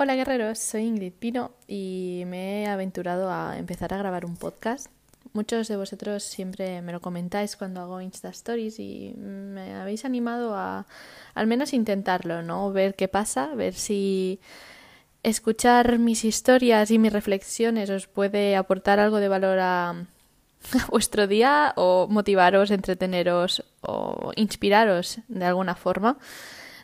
Hola guerreros, soy Ingrid Pino y me he aventurado a empezar a grabar un podcast. Muchos de vosotros siempre me lo comentáis cuando hago Insta Stories y me habéis animado a al menos intentarlo, ¿no? Ver qué pasa, ver si escuchar mis historias y mis reflexiones os puede aportar algo de valor a, a vuestro día o motivaros, entreteneros o inspiraros de alguna forma.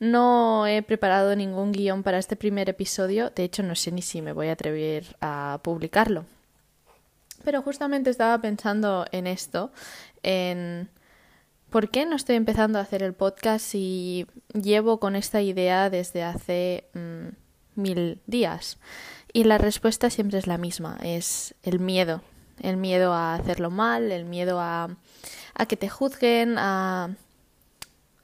No he preparado ningún guion para este primer episodio, de hecho no sé ni si me voy a atrever a publicarlo. Pero justamente estaba pensando en esto, en por qué no estoy empezando a hacer el podcast si llevo con esta idea desde hace mmm, mil días. Y la respuesta siempre es la misma, es el miedo, el miedo a hacerlo mal, el miedo a que te juzguen, a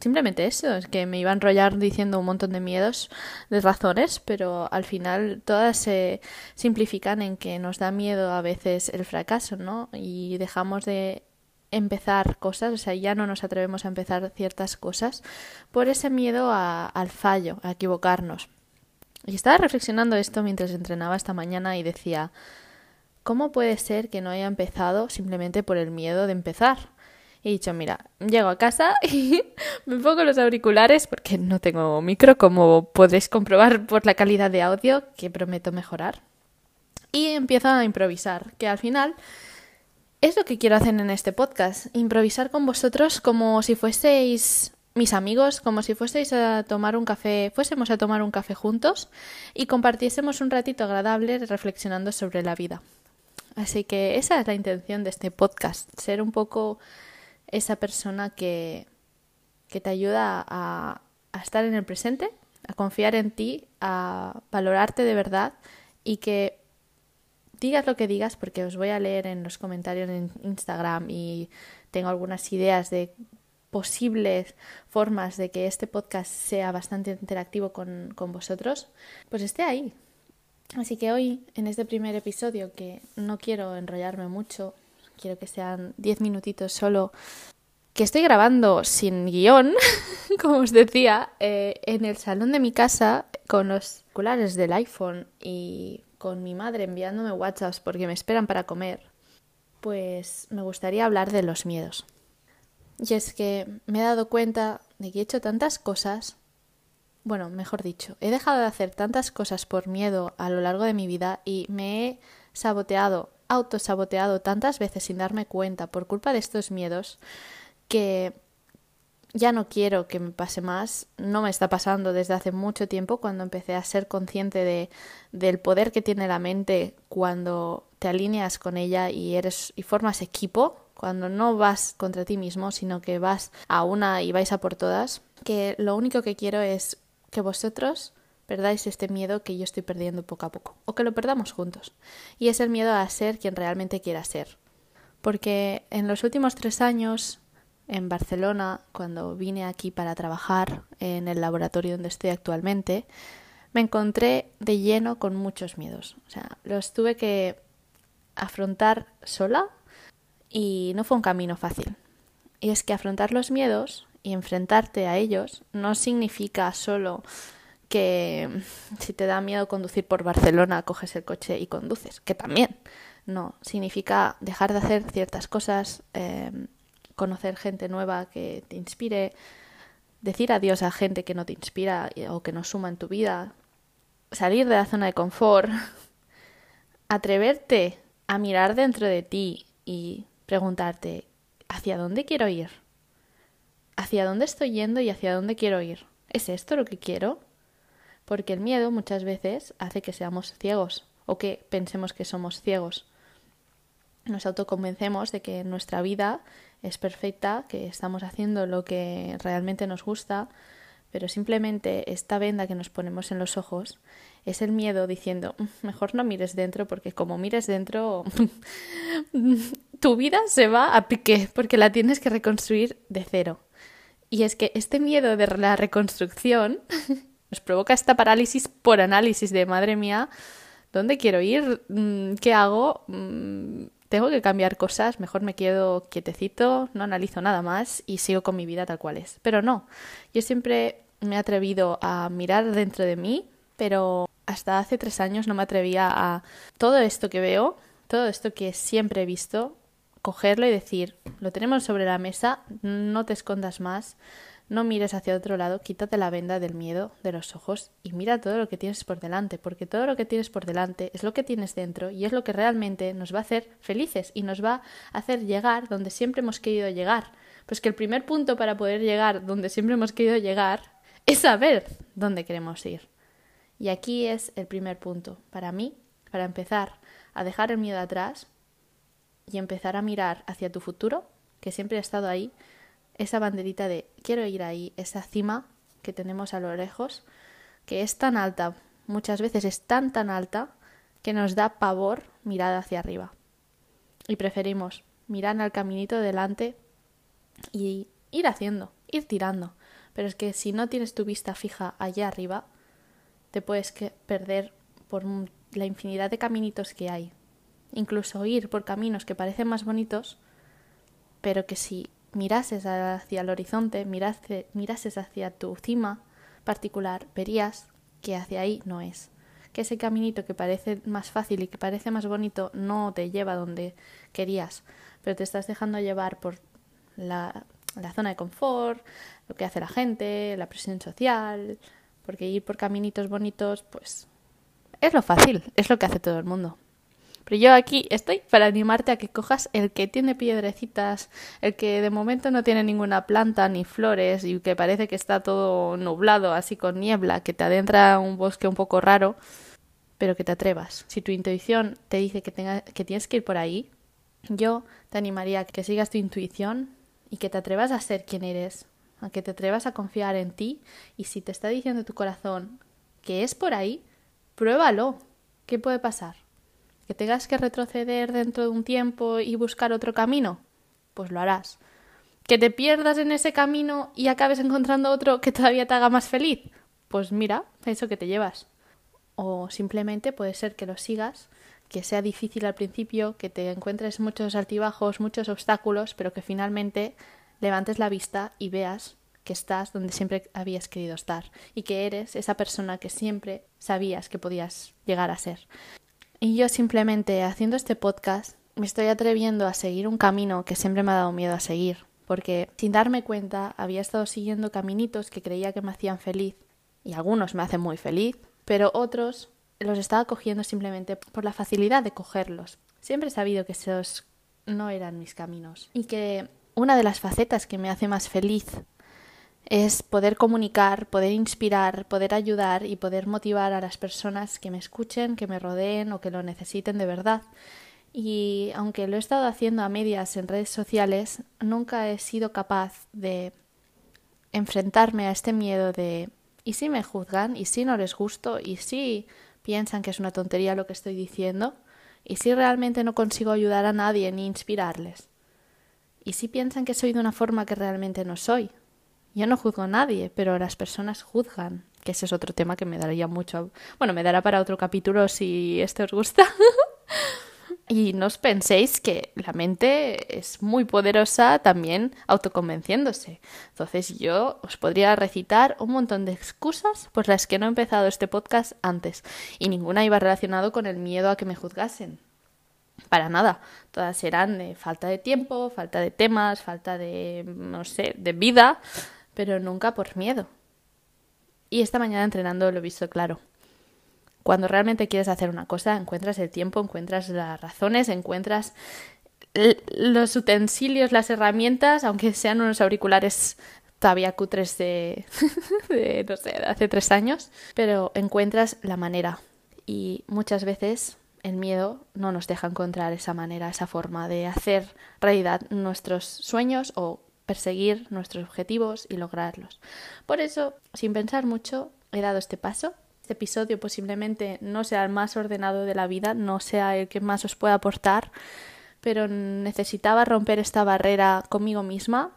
simplemente eso, es que me iba a enrollar diciendo un montón de miedos, de razones, pero al final todas se simplifican en que nos da miedo a veces el fracaso, ¿no? Y dejamos de empezar cosas, o sea, ya no nos atrevemos a empezar ciertas cosas por ese miedo a, al fallo, a equivocarnos. Y estaba reflexionando esto mientras entrenaba esta mañana y decía, ¿cómo puede ser que no haya empezado simplemente por el miedo de empezar? He dicho, mira, llego a casa y me pongo los auriculares porque no tengo micro, como podréis comprobar por la calidad de audio que prometo mejorar. Y empiezo a improvisar, que al final es lo que quiero hacer en este podcast, improvisar con vosotros como si fueseis mis amigos, como si fueseis a tomar un café, fuésemos a tomar un café juntos y compartiésemos un ratito agradable reflexionando sobre la vida. Así que esa es la intención de este podcast, ser un poco esa persona que, que te ayuda a, estar en el presente, a confiar en ti, a valorarte de verdad y que digas lo que digas, porque os voy a leer en los comentarios en Instagram y tengo algunas ideas de posibles formas de que este podcast sea bastante interactivo con, con, vosotros, pues esté ahí. Así que hoy, en este primer episodio, que no quiero enrollarme mucho, quiero que sean 10 minutitos solo, que estoy grabando sin guion, como os decía, eh, en el salón de mi casa con los oculares del iPhone y con mi madre enviándome WhatsApps porque me esperan para comer, pues me gustaría hablar de los miedos. Y es que me he dado cuenta de que he hecho tantas cosas, bueno, mejor dicho, he dejado de hacer tantas cosas por miedo a lo largo de mi vida y me he saboteado autosaboteado tantas veces sin darme cuenta por culpa de estos miedos que ya no quiero que me pase más. No me está pasando desde hace mucho tiempo cuando empecé a ser consciente de, del poder que tiene la mente cuando te alineas con ella y eres y formas equipo, cuando no vas contra ti mismo, sino que vas a una y vais a por todas, que lo único que quiero es que vosotros perdáis este miedo que yo estoy perdiendo poco a poco, o que lo perdamos juntos. Y es el miedo a ser quien realmente quiera ser. Porque en los últimos tres años, en Barcelona, cuando vine aquí para trabajar en el laboratorio donde estoy actualmente, me encontré de lleno con muchos miedos. O sea, los tuve que afrontar sola y no fue un camino fácil. Y es que afrontar los miedos y enfrentarte a ellos no significa solo que si te da miedo conducir por Barcelona, coges el coche y conduces, que también. No, significa dejar de hacer ciertas cosas, eh, conocer gente nueva que te inspire, decir adiós a gente que no te inspira o que no suma en tu vida, salir de la zona de confort, atreverte a mirar dentro de ti y preguntarte, ¿hacia dónde quiero ir? ¿Hacia dónde estoy yendo y hacia dónde quiero ir? ¿Es esto lo que quiero? Porque el miedo muchas veces hace que seamos ciegos o que pensemos que somos ciegos. Nos autoconvencemos de que nuestra vida es perfecta, que estamos haciendo lo que realmente nos gusta, pero simplemente esta venda que nos ponemos en los ojos es el miedo diciendo, mm, mejor no mires dentro porque como mires dentro tu vida se va a pique porque la tienes que reconstruir de cero. Y es que este miedo de la reconstrucción nos provoca esta parálisis por análisis de madre mía, ¿dónde quiero ir? Mm, ¿Qué hago? Mm, tengo que cambiar cosas, mejor me quedo quietecito, no analizo nada más y sigo con mi vida tal cual es. Pero no, yo siempre me he atrevido a mirar dentro de mí, pero hasta hace tres años no me atrevía a todo esto que veo, todo esto que siempre he visto, cogerlo y decir, lo tenemos sobre la mesa, no te escondas más, no mires hacia otro lado, quítate la venda del miedo de los ojos y mira todo lo que tienes por delante, porque todo lo que tienes por delante es lo que tienes dentro y es lo que realmente nos va a hacer felices y nos va a hacer llegar donde siempre hemos querido llegar. Pues que el primer punto para poder llegar donde siempre hemos querido llegar es saber dónde queremos ir. Y aquí es el primer punto. Para mí, para empezar a dejar el miedo atrás y empezar a mirar hacia tu futuro, que siempre ha estado ahí, esa banderita de quiero ir ahí, esa cima que tenemos a lo lejos, que es tan alta, muchas veces es tan tan alta que nos da pavor mirar hacia arriba. Y preferimos mirar al caminito delante y ir haciendo, ir tirando. Pero es que si no tienes tu vista fija allá arriba, te puedes perder por la infinidad de caminitos que hay. Incluso ir por caminos que parecen más bonitos, pero que si mirases hacia el horizonte, mirases hacia tu cima particular, verías que hacia ahí no es. Que ese caminito que parece más fácil y que parece más bonito no te lleva donde querías, pero te estás dejando llevar por la, la zona de confort, lo que hace la gente, la presión social, porque ir por caminitos bonitos, pues es lo fácil, es lo que hace todo el mundo. Pero yo aquí estoy para animarte a que cojas el que tiene piedrecitas, el que de momento no tiene ninguna planta ni flores y que parece que está todo nublado, así con niebla, que te adentra un bosque un poco raro, pero que te atrevas. Si tu intuición te dice que, tenga, que tienes que ir por ahí, yo te animaría a que sigas tu intuición y que te atrevas a ser quien eres, a que te atrevas a confiar en ti y si te está diciendo tu corazón que es por ahí, pruébalo. ¿Qué puede pasar? Que tengas que retroceder dentro de un tiempo y buscar otro camino, pues lo harás. Que te pierdas en ese camino y acabes encontrando otro que todavía te haga más feliz, pues mira, eso que te llevas. O simplemente puede ser que lo sigas, que sea difícil al principio, que te encuentres muchos altibajos, muchos obstáculos, pero que finalmente levantes la vista y veas que estás donde siempre habías querido estar y que eres esa persona que siempre sabías que podías llegar a ser. Y yo simplemente haciendo este podcast me estoy atreviendo a seguir un camino que siempre me ha dado miedo a seguir, porque sin darme cuenta había estado siguiendo caminitos que creía que me hacían feliz, y algunos me hacen muy feliz, pero otros los estaba cogiendo simplemente por la facilidad de cogerlos. Siempre he sabido que esos no eran mis caminos y que una de las facetas que me hace más feliz es poder comunicar, poder inspirar, poder ayudar y poder motivar a las personas que me escuchen, que me rodeen o que lo necesiten de verdad. Y aunque lo he estado haciendo a medias en redes sociales, nunca he sido capaz de enfrentarme a este miedo de ¿y si me juzgan? ¿y si no les gusto? ¿y si piensan que es una tontería lo que estoy diciendo? ¿y si realmente no consigo ayudar a nadie ni inspirarles? ¿y si piensan que soy de una forma que realmente no soy? Yo no juzgo a nadie, pero las personas juzgan, que ese es otro tema que me daría mucho. Bueno, me dará para otro capítulo si este os gusta. y no os penséis que la mente es muy poderosa también autoconvenciéndose. Entonces yo os podría recitar un montón de excusas por las que no he empezado este podcast antes y ninguna iba relacionado con el miedo a que me juzgasen. Para nada, todas eran de falta de tiempo, falta de temas, falta de, no sé, de vida, pero nunca por miedo. Y esta mañana entrenando lo he visto claro. Cuando realmente quieres hacer una cosa, encuentras el tiempo, encuentras las razones, encuentras los utensilios, las herramientas, aunque sean unos auriculares todavía cutres de, de, no sé, de hace tres años, pero encuentras la manera. Y muchas veces el miedo no nos deja encontrar esa manera, esa forma de hacer realidad nuestros sueños o perseguir nuestros objetivos y lograrlos. Por eso, sin pensar mucho, he dado este paso. Este episodio posiblemente no sea el más ordenado de la vida, no sea el que más os pueda aportar, pero necesitaba romper esta barrera conmigo misma,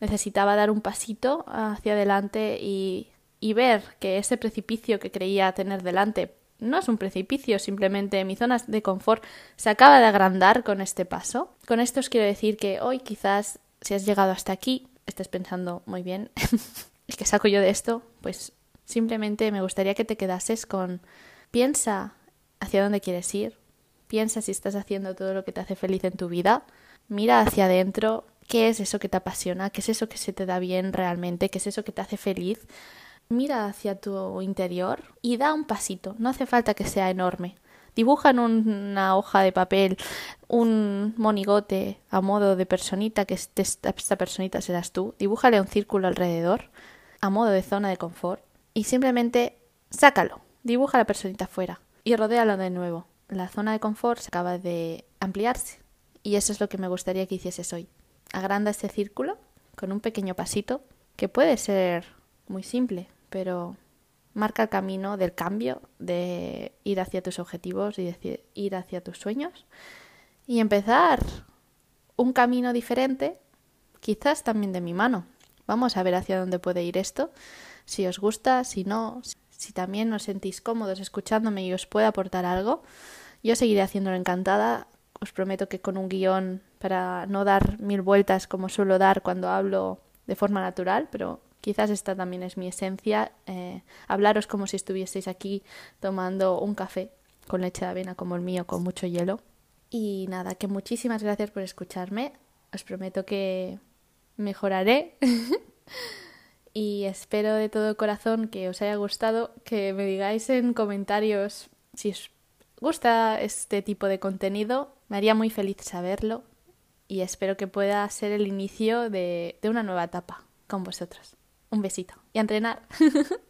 necesitaba dar un pasito hacia adelante y, y ver que ese precipicio que creía tener delante no es un precipicio, simplemente mi zona de confort se acaba de agrandar con este paso. Con esto os quiero decir que hoy quizás si has llegado hasta aquí, estés pensando muy bien, ¿qué saco yo de esto? Pues simplemente me gustaría que te quedases con Piensa hacia dónde quieres ir, piensa si estás haciendo todo lo que te hace feliz en tu vida, mira hacia adentro, qué es eso que te apasiona, qué es eso que se te da bien realmente, qué es eso que te hace feliz. Mira hacia tu interior y da un pasito, no hace falta que sea enorme. Dibuja en una hoja de papel un monigote a modo de personita, que esta personita serás tú. Dibújale un círculo alrededor, a modo de zona de confort, y simplemente sácalo. Dibuja la personita fuera y rodéalo de nuevo. La zona de confort se acaba de ampliarse. Y eso es lo que me gustaría que hicieses hoy. Agranda este círculo con un pequeño pasito que puede ser muy simple, pero marca el camino del cambio, de ir hacia tus objetivos y de ir hacia tus sueños y empezar un camino diferente, quizás también de mi mano. Vamos a ver hacia dónde puede ir esto, si os gusta, si no, si también os sentís cómodos escuchándome y os puede aportar algo. Yo seguiré haciéndolo encantada. Os prometo que con un guion para no dar mil vueltas como suelo dar cuando hablo de forma natural, pero Quizás esta también es mi esencia, eh, hablaros como si estuvieseis aquí tomando un café con leche de avena como el mío, con mucho hielo. Y nada, que muchísimas gracias por escucharme. Os prometo que mejoraré. y espero de todo corazón que os haya gustado, que me digáis en comentarios si os gusta este tipo de contenido. Me haría muy feliz saberlo y espero que pueda ser el inicio de, de una nueva etapa con vosotros. Un besito y entrenar.